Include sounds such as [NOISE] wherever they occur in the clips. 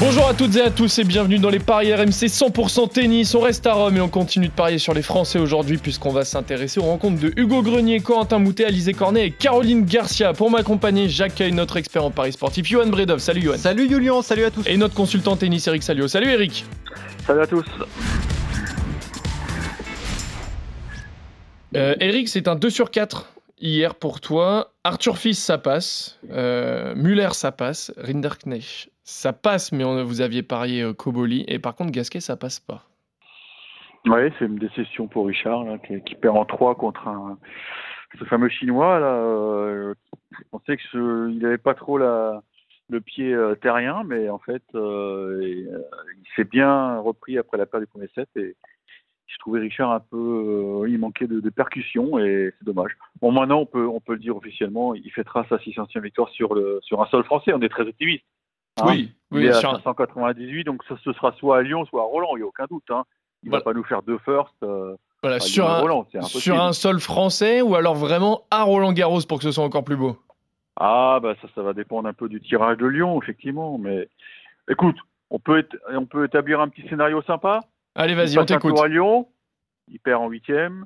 Bonjour à toutes et à tous et bienvenue dans les paris RMC 100% tennis. On reste à Rome et on continue de parier sur les Français aujourd'hui puisqu'on va s'intéresser aux rencontres de Hugo Grenier, Corentin Moutet, Alizé Cornet et Caroline Garcia. Pour m'accompagner, j'accueille notre expert en paris sportif, Johan Bredov. Salut Johan. Salut Julien, salut à tous. Et notre consultant tennis, Eric Salio. Salut Eric. Salut à tous. Euh, Eric, c'est un 2 sur 4 hier pour toi. Arthur Fils, ça passe. Euh, Muller, ça passe. Rinderknecht, ça passe, mais on, vous aviez parié euh, Koboli. Et par contre, Gasquet, ça passe pas. Oui, c'est une déception pour Richard, qui, perd en 3 contre un, ce fameux Chinois. Là, euh, on sait qu'il n'avait pas trop le pied euh, terrien, mais en fait, il s'est bien repris après la perte du premier set. Et je trouvais Richard un peu. euh, il manquait de, de percussion et c'est dommage. Bon, maintenant, on peut, on peut le dire officiellement, il fêtera sa 600e victoire sur, le, sur un sol français. On est très optimiste. Hein. oui, Il oui, est à sur un- 598, donc ce sera soit à Lyon, soit à Roland, il n'y a aucun doute. Hein. Il Voilà. va pas nous faire deux firsts. euh, voilà, sur, un, Roland, sur un sol français ou alors vraiment à Roland Garros pour que ce soit encore plus beau? Ah, bah ça, ça va dépendre un peu du tirage de Lyon, effectivement. Mais écoute, on peut, on peut établir un petit scénario sympa? Allez, il vas-y, on passe un t'écoute. tour à Lyon, il perd en huitième,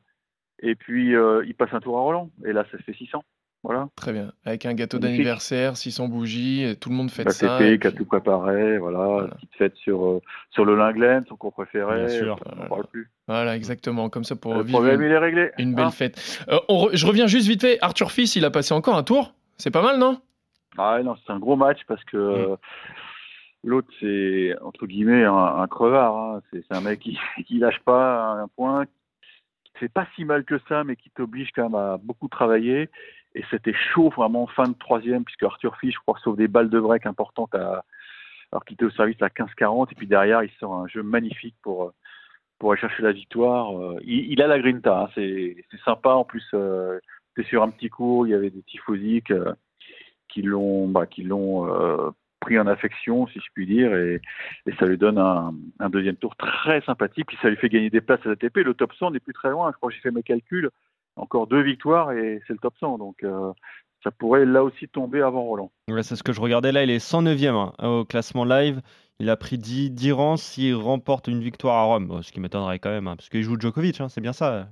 et puis euh, il passe un tour à Roland. Et là, ça fait 600. Voilà. Très bien. Avec un gâteau d'anniversaire, 600 bougies, tout le monde fait La ça. Et qui a tout préparé, voilà. Voilà. Petite fête sur, euh, sur le Linglen, son cours préféré. Bien sûr. On n'en parle plus. Voilà, exactement. Comme ça pour le vivre problème, une, il est réglé. une belle hein. fête. Euh, on re- je reviens juste vite fait. Arthur Fils, il a passé encore un tour? C'est pas mal, non? Ah non, c'est un gros match parce que Mm. L'autre, c'est entre guillemets un, un crevard. hein. C'est un mec qui, [LAUGHS] qui lâche pas un point, qui fait pas si mal que ça, mais qui t'oblige quand même à beaucoup travailler. Et c'était chaud vraiment fin de troisième, puisque Arthur Fisch, je crois, sauve des balles de break importantes à, alors qu'il était au service à 15-40. Et puis derrière, il sort un jeu magnifique pour, pour aller chercher la victoire. Euh, Il, a la grinta, hein. c'est sympa. En plus, euh, sur un petit cours, il y avait des tifosiques euh, qui l'ont bah, euh, pris en affection, si je puis dire, et, et ça lui donne un, un deuxième tour très sympathique. Puis ça lui fait gagner des places à l'ATP. Le top 100 n'est plus très loin. Je crois que j'ai fait mes calculs. Encore deux victoires et c'est le top 100. Donc euh, ça pourrait là aussi tomber avant Roland. Ouais, c'est ce que je regardais là, il est 109e hein, au classement live. Il a pris 10, 10 rangs s'il remporte une victoire à Rome, ce qui m'étonnerait quand même, hein, parce qu'il joue Djokovic, hein, c'est bien ça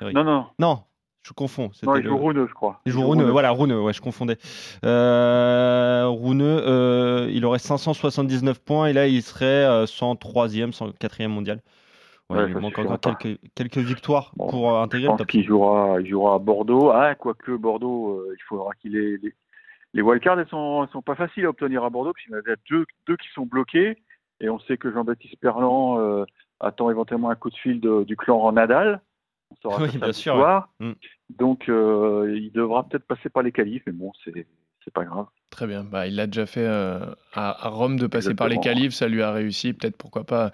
Eric? Non, non, Non, je confonds. non, il le- joue Runeux, je crois. Il joue Runeux, voilà, Runeux, ouais, je confondais. Euh, Runeux, euh, il aurait 579 points et là, il serait euh, 103e, 104e mondial. Ouais, Ouais, il manque encore quelques, quelques victoires Bon, pour euh, Je intégrer le top. qu'il jouera, il jouera à Bordeaux. Ah, quoique Bordeaux, euh, il faudra qu'il ait les, les wildcards. Elles sont, elles sont pas faciles à obtenir à Bordeaux, puisqu'il y en a deux, deux qui sont bloqués. Et on sait que Jean-Baptiste Perlan euh, attend éventuellement un coup de fil de- du clan Nadal. On saura [LAUGHS] Oui, bien sûr, soir. ouais. Donc, euh, il devra peut-être passer par les qualifs, mais bon, c'est pas grave. Très bien. Bah, il l'a déjà fait euh, à, à Rome de passer par les qualifs, ça lui a réussi. Peut-être pourquoi pas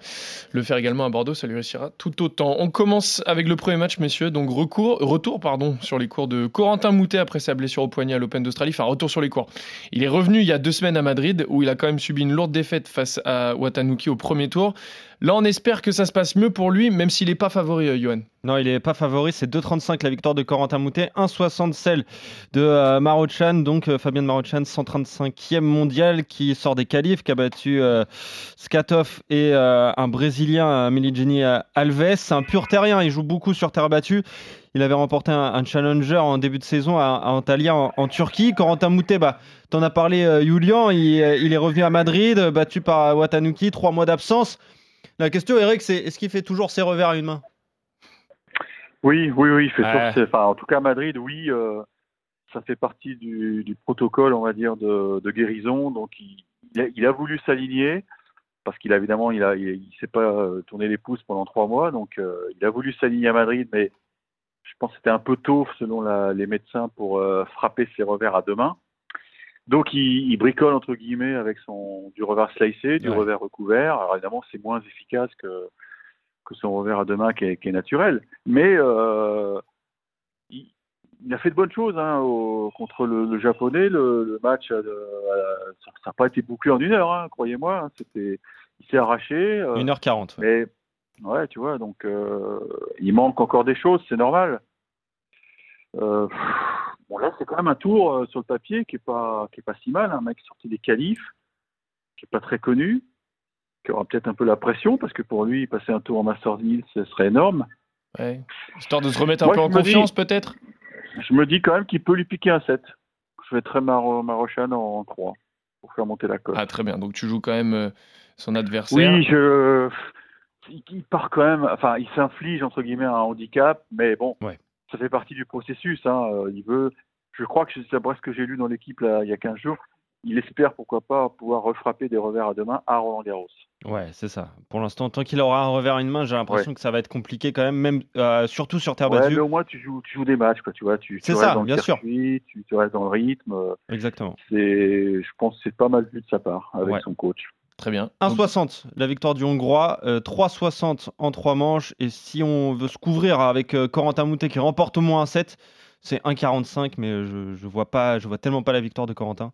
le faire également à Bordeaux, ça lui réussira tout autant. On commence avec le premier match, messieurs. Donc recours, retour pardon, sur les cours de Corentin Moutet après sa blessure au poignet à l'Open d'Australie. Enfin, retour sur les cours. Il est revenu il y a deux semaines à Madrid où il a quand même subi une lourde défaite face à Watanuki au premier tour. Là, on espère que ça se passe mieux pour lui, même s'il n'est pas favori, euh, Johan. Non, il n'est pas favori. C'est 2,35 la victoire de Corentin Moutet, 1,60 celle de euh, Marochan. Donc euh, Fabien Marochan, 135e mondial, qui sort des qualifs, qui a battu euh, Skatov et euh, un Brésilien, euh, Meligeni euh, Alves. C'est un pur terrien. Il joue beaucoup sur terre battue. Il avait remporté un, un challenger en début de saison à, à Antalya en, en Turquie. Corentin Moutet, bah, t'en as parlé, euh, Julian. Il, il est revenu à Madrid, battu par Watanuki, trois mois d'absence. La question, Eric, c'est est-ce qu'il fait toujours ses revers à une main? Oui, oui, oui, il fait Ouais. sortir- Enfin, en tout cas, à Madrid, oui, euh, ça fait partie du, du protocole, on va dire, de, de guérison. Donc, il, il a, il a voulu s'aligner parce qu'il a évidemment, il il s'est pas euh, tourné les pouces pendant trois mois. Donc, euh, il a voulu s'aligner à Madrid, mais je pense que c'était un peu tôt, selon la- les médecins, pour euh, frapper ses revers à deux mains. Donc, il, il bricole entre guillemets avec son du revers slicé, du Ouais. revers recouvert. Alors évidemment, c'est moins efficace que que son revers à deux mains qui est, qui est naturel. Mais euh, il, a fait de bonnes choses hein, au- contre le, le japonais. Le, le match, euh, euh, ça n'a pas été bouclé en une heure, hein, croyez-moi. hein, C'était, il s'est arraché. euh, 1h40. ouais. mais ouais, tu vois, donc euh, il manque encore des choses, c'est normal. Bon là, c'est quand même un tour sur le papier qui est pas qui est pas si mal. Un mec sorti des qualifs, qui est pas très connu, qui aura peut-être un peu la pression parce que pour lui, passer un tour en Masters 1000, ce serait énorme. Ouais. Histoire de se remettre un Moi, peu en dis- confiance, peut-être? Je me dis quand même qu'il peut lui piquer un 7. Je mettrais Maro, Marochan en 3 pour faire monter la cote. Ah, très bien. Donc, tu joues quand même euh, son adversaire. Oui, je. Il il part quand même. Enfin, il s'inflige entre guillemets un handicap, mais bon, Ouais. ça fait partie du processus. Hein. Euh, Il veut. Je crois que c'est ce que j'ai lu dans l'équipe il y a 15 jours. Il espère pourquoi pas pouvoir refrapper des revers à deux mains à Roland Garros. Ouais, c'est ça. Pour l'instant, tant qu'il aura un revers à une main, j'ai l'impression que ça va être compliqué quand même, même euh, surtout sur terre Ouais, battue. mais au moins tu joues, tu joues des matchs, quoi. Tu vois, tu, tu C'est restes ça, dans le bien sûr. circuit, tu, tu restes dans le rythme. Euh, Exactement. C'est, je pense, que c'est pas mal vu de sa part avec Ouais. son coach. Très bien. Donc, 1,60 la victoire du Hongrois, euh, 3,60 en 3 manches. Et si on veut se couvrir avec euh, Corentin Moutet qui remporte au moins un 7, c'est 1,45. Mais je, je vois pas, je vois tellement pas la victoire de Corentin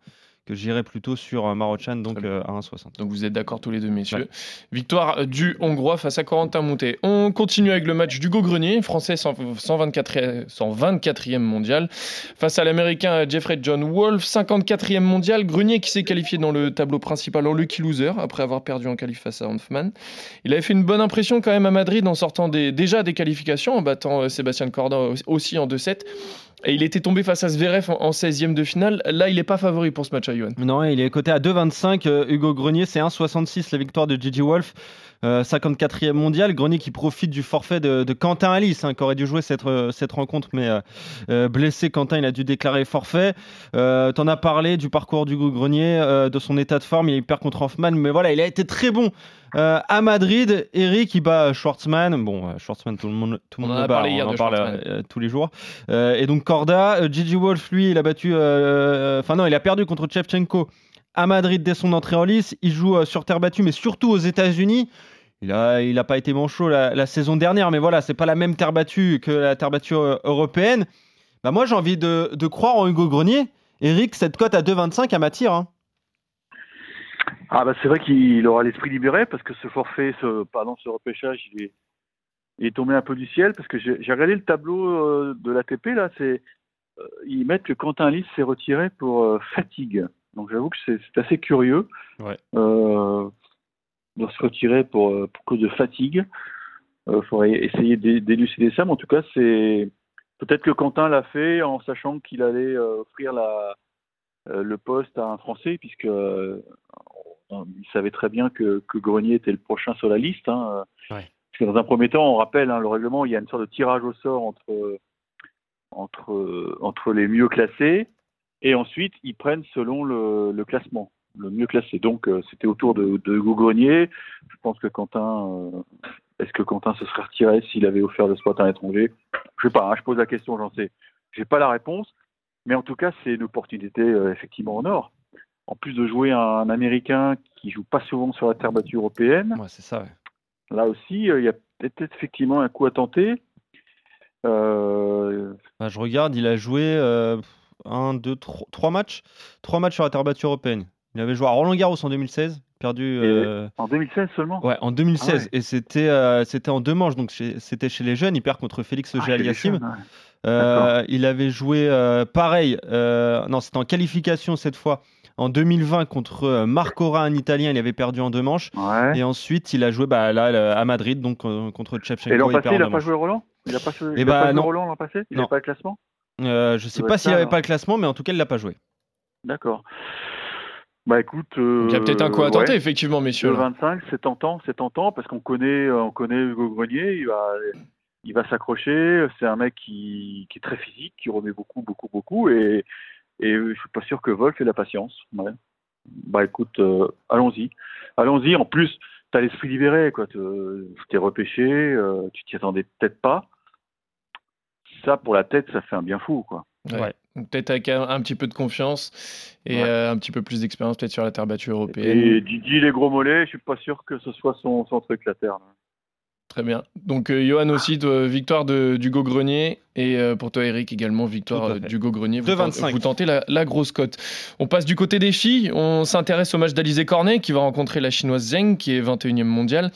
que j'irai plutôt sur euh, Marochan, donc euh, à 1,60. Donc vous êtes d'accord tous les deux, messieurs. Victoire du Hongrois face à Corentin Moutet. On continue avec le match d'Hugo Grenier, français 100 124e, 124e mondial, face à l'américain Jeffrey John Wolf, 54e mondial. Grenier qui s'est qualifié dans le tableau principal en lucky loser après avoir perdu en qualif face à Hanfman. Il avait fait une bonne impression quand même à Madrid en sortant des- déjà des qualifications, en battant euh, Sébastien Corda aussi en 2-7. Et il était tombé face à Zverev en, en 16e de finale. Là, il n'est pas favori pour ce match à Johan. Non, il est coté à 2,25. euh, Hugo Grenier, c'est 1,66 la victoire de Gigi Wolf. Euh, 54e mondial, Grenier qui profite du forfait de, de Quentin Alice, hein, qui aurait dû jouer cette, euh, cette rencontre, mais euh, euh, blessé, Quentin, il a dû déclarer forfait. Euh, T'en as parlé du parcours d'Hugo Grenier, euh, de son état de forme, il perd contre Hoffman, mais voilà, il a été très bon euh, à Madrid. Eric, il bat Schwartzmann. Bon, euh, Schwartzmann, tout le monde, tout le On monde en le bat, on en parle euh, tous les jours. Euh, et donc Corda, euh, Gigi Wolf, lui, il a battu, euh, enfin non, il a perdu contre Shevchenko à Madrid dès son entrée en lice. Il joue euh, sur terre battue, mais surtout aux États-Unis. Il a, il a pas été manchot la, la saison dernière, mais voilà, c'est pas la même terre battue que la terre battue euh, européenne. Bah moi, j'ai envie de, de croire en Hugo Grenier. Eric, cette cote à 2,25, elle m'attire. Hein. Ah bah c'est vrai qu'il aura l'esprit libéré parce que ce forfait, ce pardon, ce repêchage, il est, il est tombé un peu du ciel parce que j'ai regardé le tableau euh, de l'ATP là, c'est ils mettent que Quentin Lys s'est retiré pour fatigue. Donc j'avoue que c'est assez curieux Ouais. euh, de se retirer pour, euh, pour cause de fatigue. Il faudrait essayer d'é- d'élucider ça, mais en tout cas c'est peut-être que Quentin l'a fait en sachant qu'il allait euh, offrir la, euh, le poste à un Français puisque euh, il savait très bien que, que Grenier était le prochain sur la liste. Hein. Ouais. Parce que dans un premier temps, on rappelle hein, le règlement, il y a une sorte de tirage au sort entre, entre, entre les mieux classés, et ensuite ils prennent selon le, le classement, le mieux classé. Donc euh, c'était autour de, de Hugo Grenier. Je pense que Quentin, euh, est-ce que Quentin se serait retiré s'il avait offert le spot à un étranger? Je sais pas, hein, je pose la question, j'en sais. J'ai pas la réponse, mais en tout cas c'est une opportunité euh, effectivement en or en plus de jouer un, Américain qui joue pas souvent sur la terre battue européenne, Ouais, c'est ça. ouais. là aussi, euh, il y a peut-être effectivement un coup à tenter. Euh, Bah, je regarde, il a joué euh, un, deux, trois, trois matchs. Trois matchs sur la terre battue européenne. Il avait joué à Roland Garros en 2016, perdu euh, en 2016 seulement? Ouais, en 2016. Ah ouais. Et c'était euh, c'était en deux manches, donc c'était chez les jeunes. Il perd contre Félix Ah, jeunes, ouais. Euh, il avait joué pareil, non, c'était en qualification cette fois, en 2020 contre Marcora, un Italien. Il avait perdu en deux manches. Ouais. Et ensuite, il a joué bah, là, à Madrid, donc contre Shevchenko. Et l'an il passé, il n'a pas manches. joué Roland? Il n'a pas, joué- Eh il bah, pas joué non. Roland l'an passé? Il n'a pas le classement? Euh, je sais pas s'il ça, avait alors. pas le classement, mais en tout cas, il l'a pas joué. D'accord. Bah écoute. euh, Il y a peut-être un coup à ouais. tenter, effectivement, messieurs. Le 25, c'est tentant, c'est tentant parce qu'on connaît, euh, on connaît Hugo Grenier, il va, il va s'accrocher. C'est un mec qui, qui est très physique, qui remet beaucoup, beaucoup, beaucoup, et, et je suis pas sûr que Wolf ait la patience. Ouais. Bah écoute, euh, allons-y, allons-y. En plus, tu as l'esprit libéré, quoi. Te- T'es repêché, euh, tu t'y attendais peut-être pas. Ça, pour la tête, ça fait un bien fou, quoi. Ouais. Peut-être avec un, un petit peu de confiance et Ouais. euh, un petit peu plus d'expérience, peut-être sur la terre battue européenne. Et Didi, les gros mollets, je suis pas sûr que ce soit son, son truc la terre. là. Très bien. Donc, euh, Johan aussi, toi, victoire de, d'Hugo Grenier. Et euh, pour toi, Eric, également, victoire euh, d'Hugo Grenier. Vous, 2,25. tentez- vous tentez la, la grosse cote. On passe du côté des filles. On s'intéresse au match d'Alizé Cornet qui va rencontrer la chinoise Zheng, qui est 21e mondiale.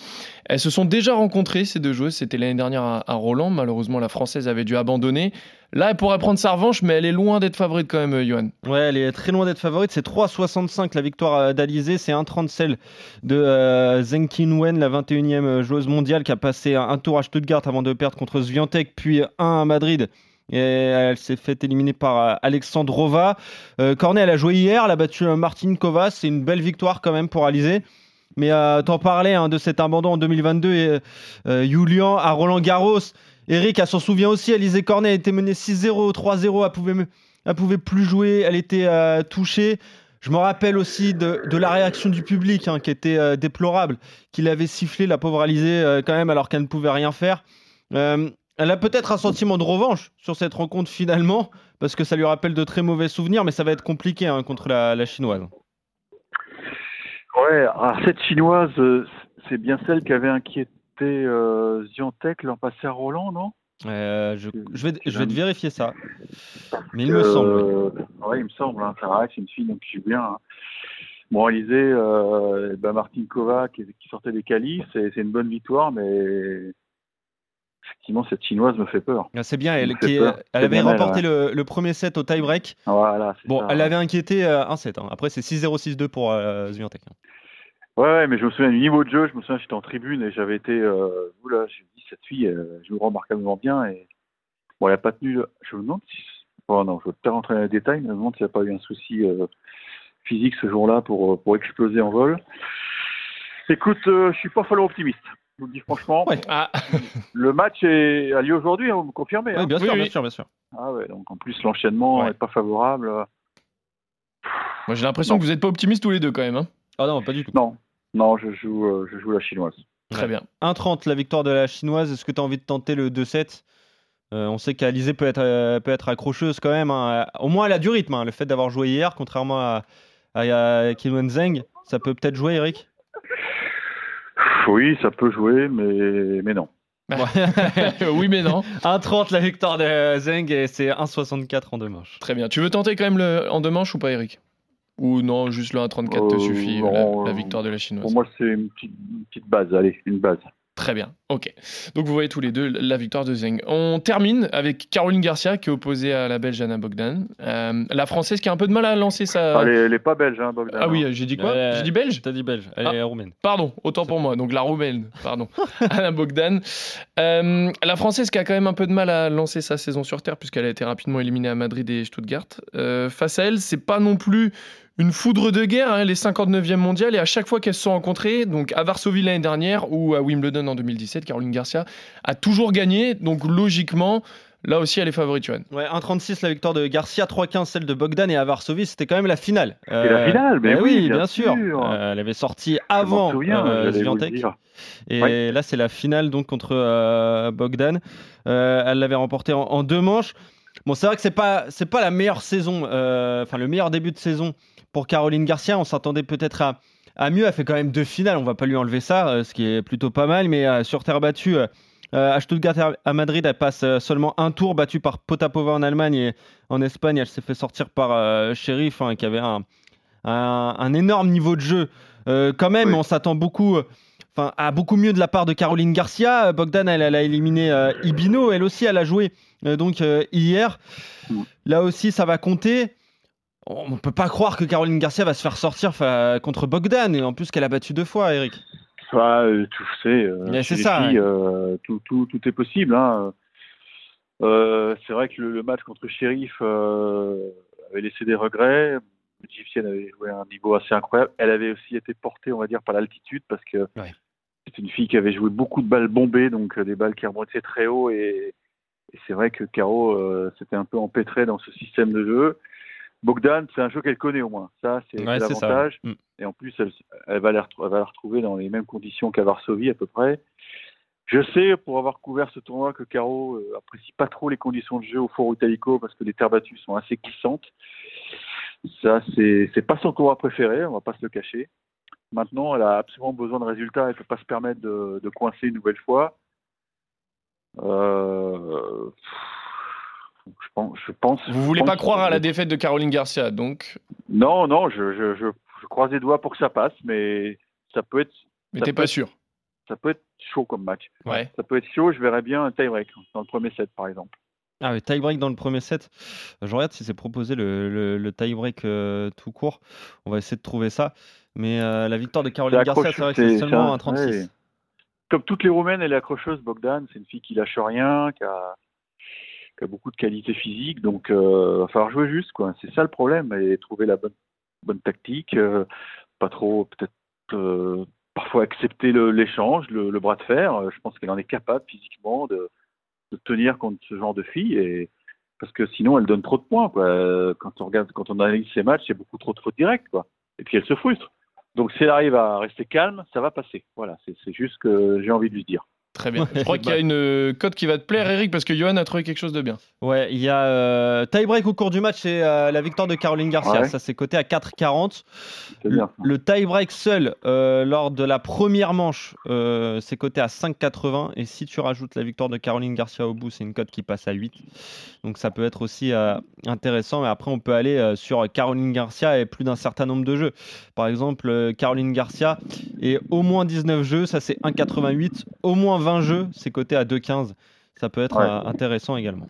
Elles se sont déjà rencontrées, ces deux joueuses. C'était l'année dernière à, à Roland. Malheureusement, la française avait dû abandonner. Là, elle pourrait prendre sa revanche, mais elle est loin d'être favorite quand même, euh, Johan. Ouais, elle est très loin d'être favorite. C'est 3,65 la victoire euh, d'Alizé. C'est 1,30 celle de euh, Zheng Qinwen, la 21e joueuse mondiale qui a passé un, tour à Stuttgart avant de perdre contre Swiatek, puis un à Madrid. Et elle s'est fait éliminer par euh, Alexandrova. Euh, Cornet, elle a joué hier. Elle a battu euh, Martinkova. C'est une belle victoire quand même pour Alizé. Mais euh, t'en parlais hein, de cet abandon en 2022 et euh, Julian à Roland Garros. Eric, elle s'en souvient aussi. Alizé Cornet a été menée 6-0, 3-0. Elle pouvait pouvait plus jouer, elle était euh, touchée. Je me rappelle aussi de, la réaction du public hein, qui était euh, déplorable, qu'il avait sifflé la pauvre Alizé euh, quand même alors qu'elle ne pouvait rien faire. Elle a peut-être un sentiment de revanche sur cette rencontre finalement, parce que ça lui rappelle de très mauvais souvenirs, mais ça va être compliqué hein, contre la, la chinoise. Ouais, alors cette chinoise, c'est bien celle qui avait inquiété euh, Ziontek l'an passé à Roland, non? Euh, je, je vais, je vais te Euh, vérifier ça. Mais il me semble. oui. Euh, ouais, il me semble. Hein, que c'est une fille donc, qui joue bien. hein. Bon, Alizé, euh, bah, Martinkova qui, qui sortait des qualifs, c'est c'est une bonne victoire, mais effectivement, cette chinoise me fait peur. Ah, C'est bien, elle, qui peur. elle avait bien elle, remporté le, le premier set au tie-break. Voilà, Bon, ça. elle avait inquiété euh, un set. hein. Après, c'est 6-0, 6-2 pour euh, Swiatek. Ouais, ouais, mais je me souviens du niveau de jeu. Je me souviens, j'étais en tribune et j'avais été. Euh, oula, je me dis, cette fille euh, joue remarquablement bien. Et bon, elle n'a pas tenu. Je me demande si. Oh non, je ne veux pas rentrer dans les détails, mais je me demande s'il n'y a pas eu un souci euh, physique ce jour-là pour, pour exploser en vol. Écoute, euh, je suis pas follement optimiste. Je vous le dis franchement. Ouais. Ah, [LAUGHS] Le match est, a lieu aujourd'hui, hein, vous me confirmez hein Oui, bien Oui, sûr, oui. bien sûr, bien sûr. Ah ouais, donc en plus l'enchaînement Ouais. n'est pas favorable. moi j'ai l'impression que vous n'êtes pas optimistes tous les deux quand même. hein. Ah non, pas du tout. Non, non, je joue, euh, je joue la chinoise. Très Ouais. bien. 1-30 la victoire de la chinoise. Est-ce que tu as envie de tenter le 2-7 Euh, On sait qu'Alizé peut être, euh, peut être accrocheuse quand même. hein. Au moins, elle a du rythme. hein. Le fait d'avoir joué hier, contrairement à, à, à Zheng, ça peut peut-être jouer, Eric? Oui, ça peut jouer, mais, mais non. [LAUGHS] oui, mais non. [LAUGHS] 1-30 la victoire de Zheng et c'est 1-64 en deux manches. Très bien. Tu veux tenter quand même le en deux manches ou pas, Eric? Ou non, juste le 1,34 te Euh, suffit, non, la, la victoire de la chinoise Pour moi, c'est une petite, une petite base. Allez, une base. Très bien, ok. Donc vous voyez tous les deux la victoire de Zeng. On termine avec Caroline Garcia qui est opposée à la Belge Anna Bogdan. Euh, la Française qui a un peu de mal à lancer sa... Ah, elle, est, elle est pas belge, hein, Bogdan. Ah oui, hein. j'ai dit quoi Euh, J'ai dit belge T'as dit belge, elle Ah. est roumaine. Pardon, autant pour moi. Donc la roumaine, pardon. [LAUGHS] Anna Bogdan. Euh, la Française qui a quand même un peu de mal à lancer sa saison sur Terre puisqu'elle a été rapidement éliminée à Madrid et Stuttgart. Euh, face à elle, c'est pas non plus une foudre de guerre. hein, est 59e mondiale et à chaque fois qu'elles se sont rencontrées, donc à Varsovie l'année dernière ou à Wimbledon en 2017, Caroline Garcia a toujours gagné. Donc logiquement, là aussi, elle est favorite, Johan. Ouais, 1,36 la victoire de Garcia, 3,15 celle de Bogdan et à Varsovie, c'était quand même la finale. C'est la finale, mais eh oui, bien, bien sûr. sûr. Euh, elle avait sorti avant souviens, euh, dire. Et Ouais. là, c'est la finale donc contre euh, Bogdan. Euh, elle l'avait remporté en, en deux manches. Bon, c'est vrai que c'est pas c'est pas la meilleure saison, euh, enfin le meilleur début de saison pour Caroline Garcia. On s'attendait peut-être à, à mieux. Elle fait quand même deux finales. On va pas lui enlever ça, euh, ce qui est plutôt pas mal. Mais euh, sur terre battue. euh, à Stuttgart à- Madrid, elle passe euh, seulement un tour, battue par Potapova en Allemagne et en Espagne, elle s'est fait sortir par euh, Sheriff, hein, qui avait un, un- un énorme niveau de jeu. Quand même, Oui. on s'attend beaucoup, à beaucoup mieux de la part de Caroline Garcia. Bogdan, elle, elle a éliminé Ibino, elle aussi, elle a joué donc euh, hier. Mm. Là aussi, ça va compter. On ne peut pas croire que Caroline Garcia va se faire sortir contre Bogdan, et en plus qu'elle a battu deux fois, Eric. Ah, euh, tu sais, euh, c'est ça, filles, euh, tout, tout, tout est possible. Hein. Euh, c'est vrai que le, le match contre Sheriff euh, avait laissé des regrets. L'Égyptienne avait joué à un niveau assez incroyable. Elle avait aussi été portée, on va dire, par l'altitude parce que Ouais. c'est une fille qui avait joué beaucoup de balles bombées, donc euh, des balles qui remontaient très haut. Et, et c'est vrai que Caro euh, s'était un peu empêtrée dans ce système de jeu. Bogdan, c'est un jeu qu'elle connaît au moins. Ça, c'est Ouais, l'avantage. Mm. Et en plus, elle, elle va la, retrou- elle va la retrouver dans les mêmes conditions qu'à Varsovie à peu près. Je sais, pour avoir couvert ce tournoi, que Caro euh, apprécie pas trop les conditions de jeu au Foro Italico parce que les terres battues sont assez glissantes. Ça, c'est c'est pas son tournoi préféré, on va pas se le cacher. Maintenant, elle a absolument besoin de résultats, elle peut pas se permettre de, de coincer une nouvelle fois. Euh, je pense, je pense. Vous voulez pas croire à la défaite de Caroline Garcia, donc. Non, non, je, je, je, je croise les doigts pour que ça passe, mais ça peut être, Mais t'es pas être- sûr. ça peut être chaud comme match. Ouais. Ça peut être chaud. Je verrais bien un tie-break dans le premier set, par exemple. Ah, le tie-break dans le premier set. Je regarde si c'est proposé le, le, le tie-break euh, tout court. On va essayer de trouver ça. Mais euh, la victoire de Caroline Garcia, c'est vrai que c'est- seulement un- un 36. ouais. Comme toutes les Roumaines, elle est accrocheuse, Bogdan. C'est une fille qui lâche rien, qui a, beaucoup de qualité physique. Donc, euh, va falloir jouer juste, quoi. C'est ça le problème, et trouver la bonne, bonne tactique. euh, pas trop, peut-être, euh, parfois accepter l'échange, le, bras de fer. Je pense qu'elle en est capable physiquement de, tenir contre ce genre de fille. Et, parce que sinon, elle donne trop de points, quoi. Quand on regarde, quand on analyse ses matchs, il a beaucoup trop de fautes directes, quoi. Et puis elle se frustre. Donc si elle arrive à rester calme, ça va passer. Voilà, c'est juste que j'ai envie de lui dire. Très bien. Je crois qu'il y a bah. une euh, cote qui va te plaire, Eric, parce que Johan a trouvé quelque chose de bien. Ouais, il y a euh, tie-break au cours du match, c'est euh, la victoire de Caroline Garcia. Ouais. Ça, c'est coté à 4,40. C'est Le, bien. le tie-break seul euh, lors de la première manche, euh, c'est coté à 5,80. Et si tu rajoutes la victoire de Caroline Garcia au bout, c'est une cote qui passe à 8. Donc ça peut être aussi euh, intéressant. Mais après, on peut aller euh, sur Caroline Garcia et plus d'un certain nombre de jeux. Par exemple, euh, Caroline Garcia et au moins 19 jeux, ça c'est 1,88. Au moins 20 jeux, c'est coté à 2,15. Ça peut être Ouais. euh, intéressant également.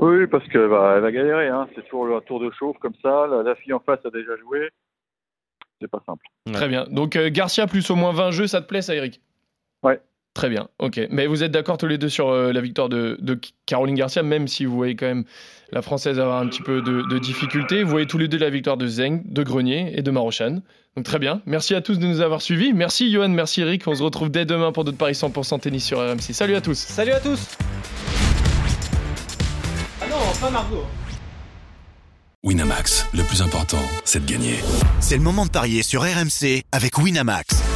Oui, parce qu'elle va, elle va galérer. Hein. C'est toujours un tour de chauffe comme ça. La, la fille en face a déjà joué. C'est pas simple. Ouais. Très bien. Donc euh, Garcia plus au moins 20 jeux, ça te plaît, ça, Eric? Ouais. Très bien, ok. Mais vous êtes d'accord tous les deux sur euh, la victoire de, de Caroline Garcia, même si vous voyez quand même la Française avoir un petit peu de, de difficultés. Vous voyez tous les deux la victoire de Zeng, de Grenier et de Marochan. Donc très bien. Merci à tous de nous avoir suivis. Merci Johan, merci Eric. On se retrouve dès demain pour d'autres paris 100% tennis sur RMC. Salut à tous. Salut à tous Ah non, pas Margot Winamax, le plus important, c'est de gagner. C'est le moment de parier sur RMC avec Winamax.